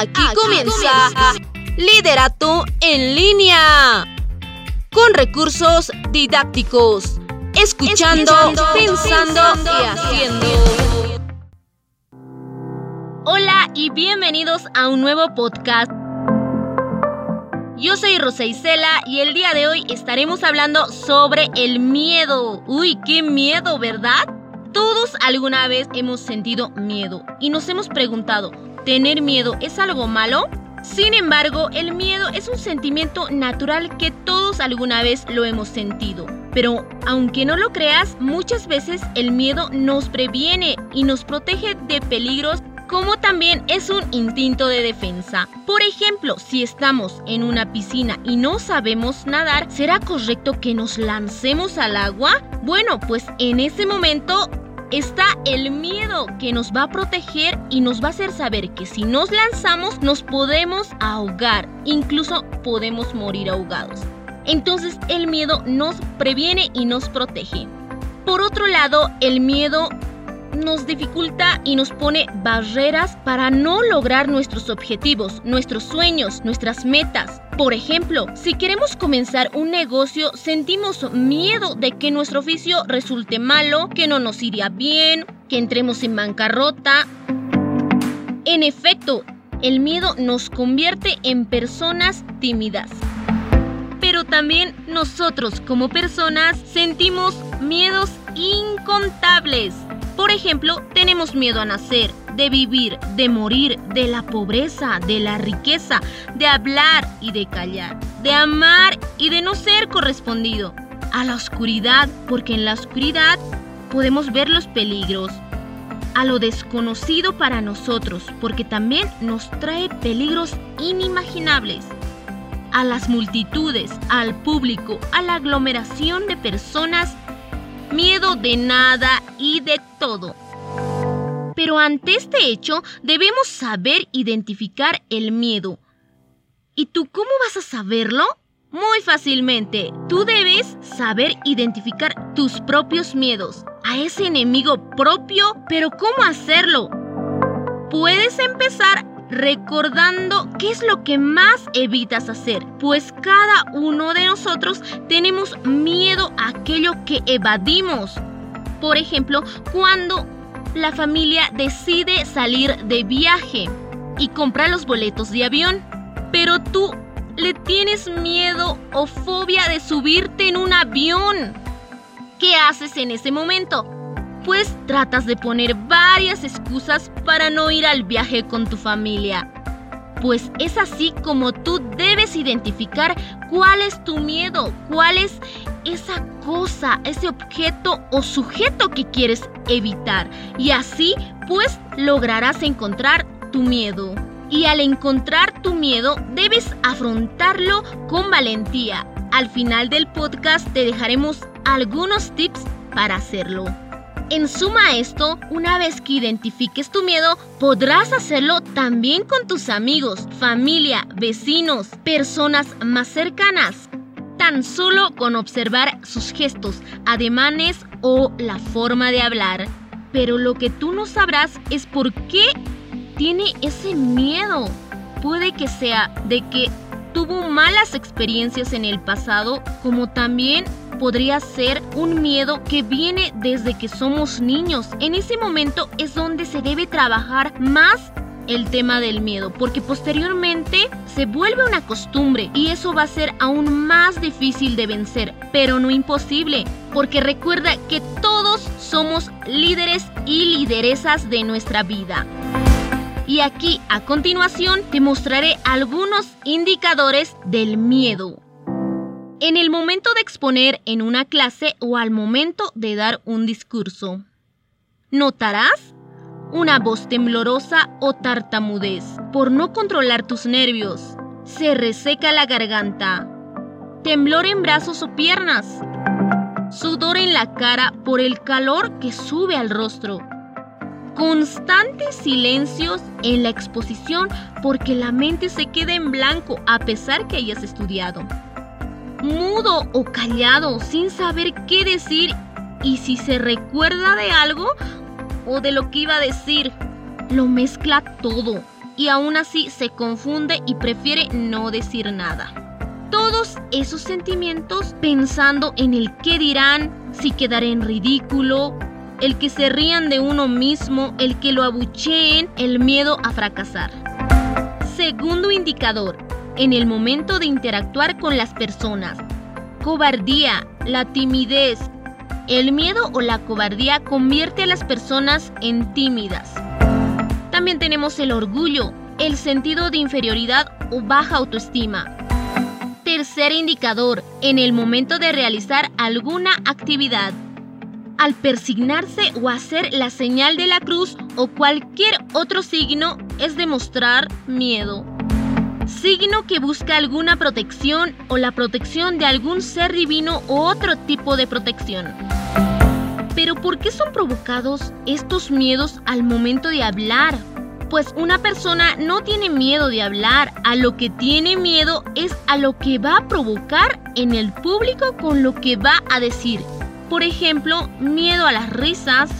Aquí, comienza, Liderato en línea. Con recursos didácticos. Escuchando, pensando, y haciendo. Hola y bienvenidos a un nuevo podcast. Yo soy Rosa Isela y el día de hoy estaremos hablando sobre el miedo. Uy, qué miedo, ¿verdad? Todos alguna vez hemos sentido miedo y nos hemos preguntado, ¿tener miedo es algo malo? Sin embargo, el miedo es un sentimiento natural que todos alguna vez lo hemos sentido. Pero aunque no lo creas, muchas veces el miedo nos previene y nos protege de peligros como también es un instinto de defensa. Por ejemplo, si estamos en una piscina y no sabemos nadar, ¿será correcto que nos lancemos al agua? Bueno, pues en ese momento está el miedo que nos va a proteger y nos va a hacer saber que si nos lanzamos nos podemos ahogar, incluso podemos morir ahogados. Entonces el miedo nos previene y nos protege. Por otro lado, el miedo nos dificulta y nos pone barreras para no lograr nuestros objetivos, nuestros sueños, nuestras metas. Por ejemplo, si queremos comenzar un negocio, sentimos miedo de que nuestro oficio resulte malo, que no nos iría bien, que entremos en bancarrota. En efecto, el miedo nos convierte en personas tímidas. Pero también nosotros como personas sentimos miedos incontables. Por ejemplo, tenemos miedo a nacer, de vivir, de morir, de la pobreza, de la riqueza, de hablar y de callar, de amar y de no ser correspondido, a la oscuridad, porque en la oscuridad podemos ver los peligros, a lo desconocido para nosotros, porque también nos trae peligros inimaginables, a las multitudes, al público, a la aglomeración de personas miedo de nada y de todo. Pero ante este hecho debemos saber identificar el miedo. ¿Y tú cómo vas a saberlo? Muy fácilmente, tú debes saber identificar tus propios miedos, a ese enemigo propio, pero ¿cómo hacerlo? Puedes empezar recordando qué es lo que más evitas hacer, pues cada uno de nosotros tenemos miedo a aquello que evadimos. Por ejemplo, cuando la familia decide salir de viaje y compra los boletos de avión, pero tú le tienes miedo o fobia de subirte en un avión. ¿Qué haces en ese momento? pues tratas de poner varias excusas para no ir al viaje con tu familia. Pues es así como tú debes identificar cuál es tu miedo, cuál es esa cosa, ese objeto o sujeto que quieres evitar. Y así pues lograrás encontrar tu miedo. Y al encontrar tu miedo debes afrontarlo con valentía. Al final del podcast te dejaremos algunos tips para hacerlo. En suma a esto, una vez que identifiques tu miedo, podrás hacerlo también con tus amigos, familia, vecinos, personas más cercanas. Tan solo con observar sus gestos, ademanes o la forma de hablar. Pero lo que tú no sabrás es por qué tiene ese miedo. Puede que sea de que tuvo malas experiencias en el pasado, como también podría ser un miedo que viene desde que somos niños. En ese momento es donde se debe trabajar más el tema del miedo, porque posteriormente se vuelve una costumbre y eso va a ser aún más difícil de vencer, pero no imposible, porque recuerda que todos somos líderes y lideresas de nuestra vida. Y aquí a continuación te mostraré algunos indicadores del miedo en el momento de exponer en una clase o al momento de dar un discurso. Notarás una voz temblorosa o tartamudez por no controlar tus nervios. Se reseca la garganta. Temblor en brazos o piernas. Sudor en la cara por el calor que sube al rostro. Constantes silencios en la exposición porque la mente se queda en blanco a pesar que hayas estudiado mudo o callado, sin saber qué decir y si se recuerda de algo o de lo que iba a decir. Lo mezcla todo. y aún así se confunde y prefiere no decir nada. Todos esos sentimientos pensando en el qué dirán, si quedaré en ridículo, el que se rían de uno mismo, el que lo abucheen, el miedo a fracasar. Segundo indicador, en el momento de interactuar con las personas. Cobardía, la timidez. El miedo o la cobardía convierte a las personas en tímidas. También tenemos el orgullo, el sentido de inferioridad o baja autoestima. Tercer indicador, en el momento de realizar alguna actividad al persignarse o hacer la señal de la cruz o cualquier otro signo es demostrar miedo. Signo que busca alguna protección o la protección de algún ser divino o otro tipo de protección. Pero ¿por qué son provocados estos miedos al momento de hablar? Pues una persona no tiene miedo de hablar, a lo que tiene miedo es a lo que va a provocar en el público con lo que va a decir. Por ejemplo, miedo a las risas,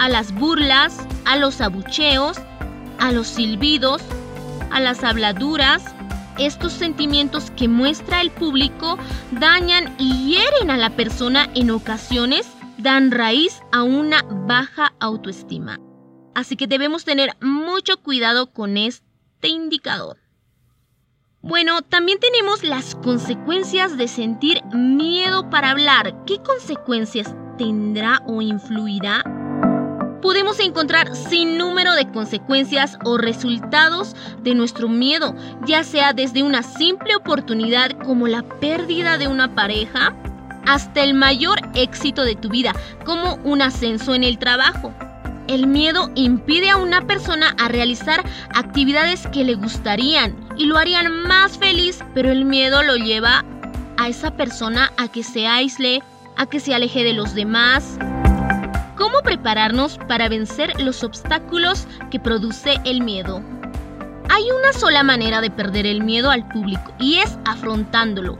a las burlas, a los abucheos, a los silbidos, a las habladuras. Estos sentimientos que muestra el público dañan y hieren a la persona en ocasiones, dan raíz a una baja autoestima. Así que debemos tener mucho cuidado con este indicador. Bueno, también tenemos las consecuencias de sentir miedo para hablar. ¿Qué consecuencias tendrá o influirá? Podemos encontrar sin número de consecuencias o resultados de nuestro miedo, ya sea desde una simple oportunidad como la pérdida de una pareja, hasta el mayor éxito de tu vida, como un ascenso en el trabajo. El miedo impide a una persona a realizar actividades que le gustarían y lo harían más feliz, pero el miedo lo lleva a esa persona a que se aísle, a que se aleje de los demás. ¿Cómo prepararnos para vencer los obstáculos que produce el miedo? Hay una sola manera de perder el miedo al público y es afrontándolo,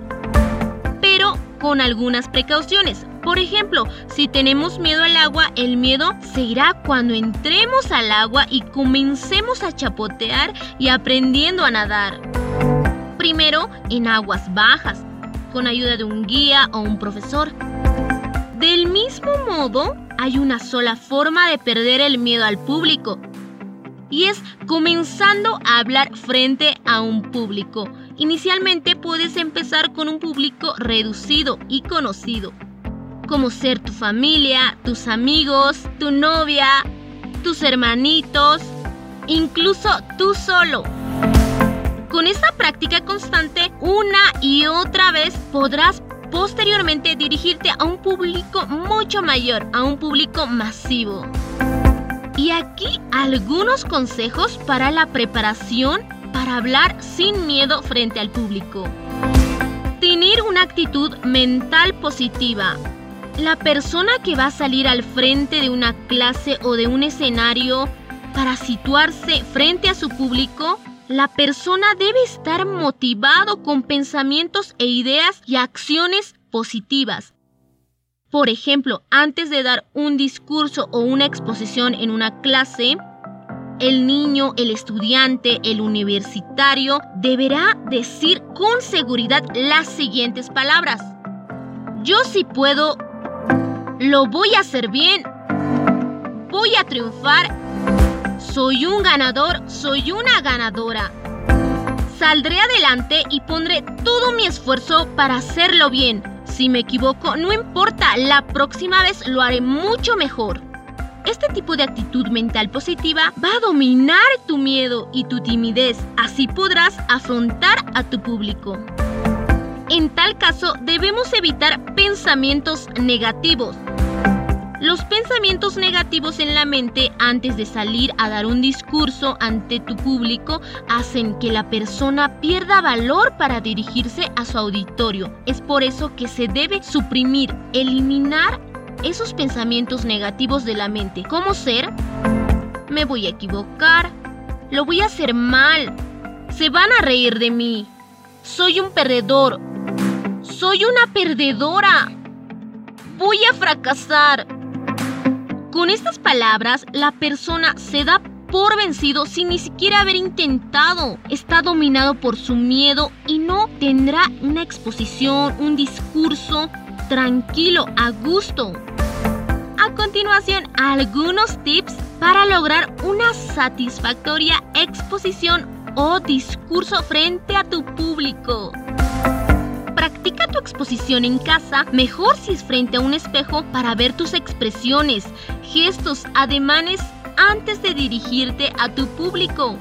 con algunas precauciones. Por ejemplo, si tenemos miedo al agua, el miedo se irá cuando entremos al agua y comencemos a chapotear y aprendiendo a nadar. Primero, en aguas bajas, con ayuda de un guía o un profesor. Del mismo modo, hay una sola forma de perder el miedo al público, y es comenzando a hablar frente a un público. Inicialmente puedes empezar con un público reducido y conocido como ser tu familia, tus amigos, tu novia, tus hermanitos, incluso tú solo. Con esta práctica constante, una y otra vez podrás posteriormente dirigirte a un público mucho mayor, a un público masivo. Y aquí algunos consejos para la preparación para hablar sin miedo frente al público. Tener una actitud mental positiva, la persona que va a salir al frente de una clase o de un escenario para situarse frente a su público, la persona debe estar motivado con pensamientos e ideas y acciones positivas. Por ejemplo, antes de dar un discurso o una exposición en una clase, el niño, el estudiante, el universitario deberá decir con seguridad las siguientes palabras. Yo sí puedo lo voy a hacer bien. Voy a triunfar. Soy un ganador, soy una ganadora. Saldré adelante y pondré todo mi esfuerzo para hacerlo bien. Si me equivoco, no importa, la próxima vez lo haré mucho mejor. Este tipo de actitud mental positiva va a dominar tu miedo y tu timidez, así podrás afrontar a tu público. En tal caso, debemos evitar pensamientos negativos. Los pensamientos negativos en la mente antes de salir a dar un discurso ante tu público hacen que la persona pierda valor para dirigirse a su auditorio. Es por eso que se debe suprimir, eliminar esos pensamientos negativos de la mente. ¿Cómo ser? Me voy a equivocar. Lo voy a hacer mal. Se van a reír de mí. Soy un perdedor soy una perdedora. Voy a fracasar. Con estas palabras, la persona se da por vencido sin ni siquiera haber intentado. Está dominado por su miedo y no tendrá una exposición, un discurso tranquilo, a gusto. Continuación, algunos tips para lograr una satisfactoria exposición o discurso frente a tu público. Practica tu exposición en casa, mejor si es frente a un espejo para ver tus expresiones, gestos, ademanes antes de dirigirte a tu público.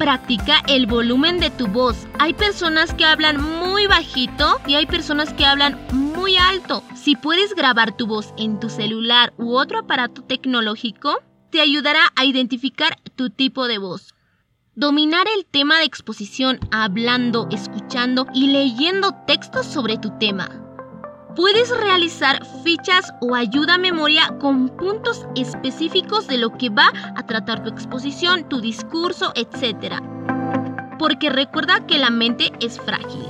Practica el volumen de tu voz. Hay personas que hablan muy bajito y hay personas que hablan muy alto. Si puedes grabar tu voz en tu celular u otro aparato tecnológico, te ayudará a identificar tu tipo de voz. Dominar el tema de exposición hablando, escuchando y leyendo textos sobre tu tema. Puedes realizar fichas o ayuda a memoria con puntos específicos de lo que va a tratar tu exposición, tu discurso, etc. Porque recuerda que la mente es frágil.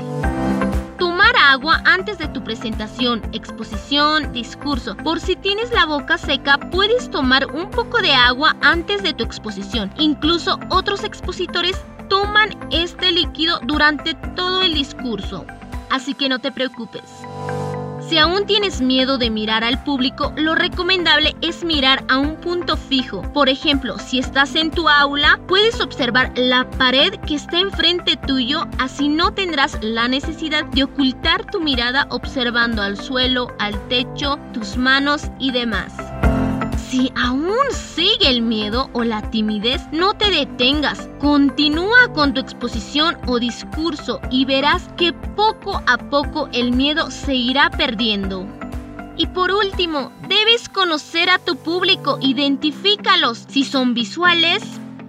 Tomar agua antes de tu presentación, exposición, discurso. Por si tienes la boca seca, puedes tomar un poco de agua antes de tu exposición. Incluso otros expositores toman este líquido durante todo el discurso. Así que no te preocupes. Si aún tienes miedo de mirar al público, lo recomendable es mirar a un punto fijo. Por ejemplo, si estás en tu aula, puedes observar la pared que está enfrente tuyo, así no tendrás la necesidad de ocultar tu mirada observando al suelo, al techo, tus manos y demás. Si aún sigue el miedo o la timidez, no te detengas. Continúa con tu exposición o discurso y verás que poco a poco el miedo se irá perdiendo. Y por último, debes conocer a tu público, identifícalos. Si son visuales,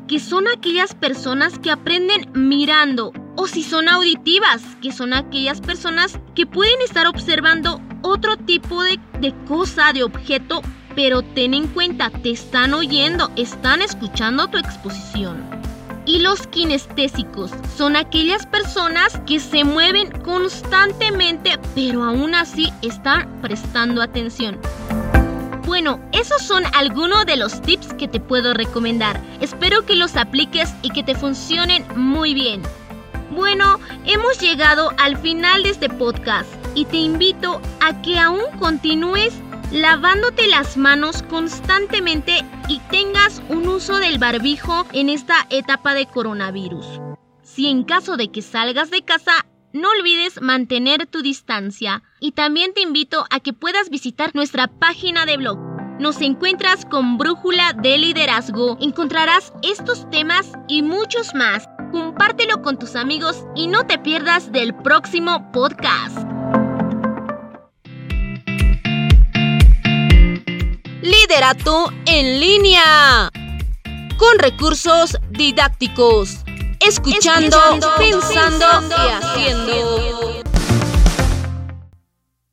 que son aquellas personas que aprenden mirando, o si son auditivas, que son aquellas personas que pueden estar observando otro tipo de, de cosa, de objeto pero ten en cuenta, te están oyendo, están escuchando tu exposición. Y los kinestésicos son aquellas personas que se mueven constantemente, pero aún así están prestando atención. Bueno, esos son algunos de los tips que te puedo recomendar. Espero que los apliques y que te funcionen muy bien. Bueno, hemos llegado al final de este podcast y te invito a que aún continúes lavándote las manos constantemente y tengas un uso del barbijo en esta etapa de coronavirus. Si en caso de que salgas de casa, no olvides mantener tu distancia y también te invito a que puedas visitar nuestra página de blog. Nos encuentras con Brújula de Liderazgo. Encontrarás estos temas y muchos más. Compártelo con tus amigos y no te pierdas del próximo podcast. Liderato en línea. Con recursos didácticos. Escuchando, pensando y haciendo.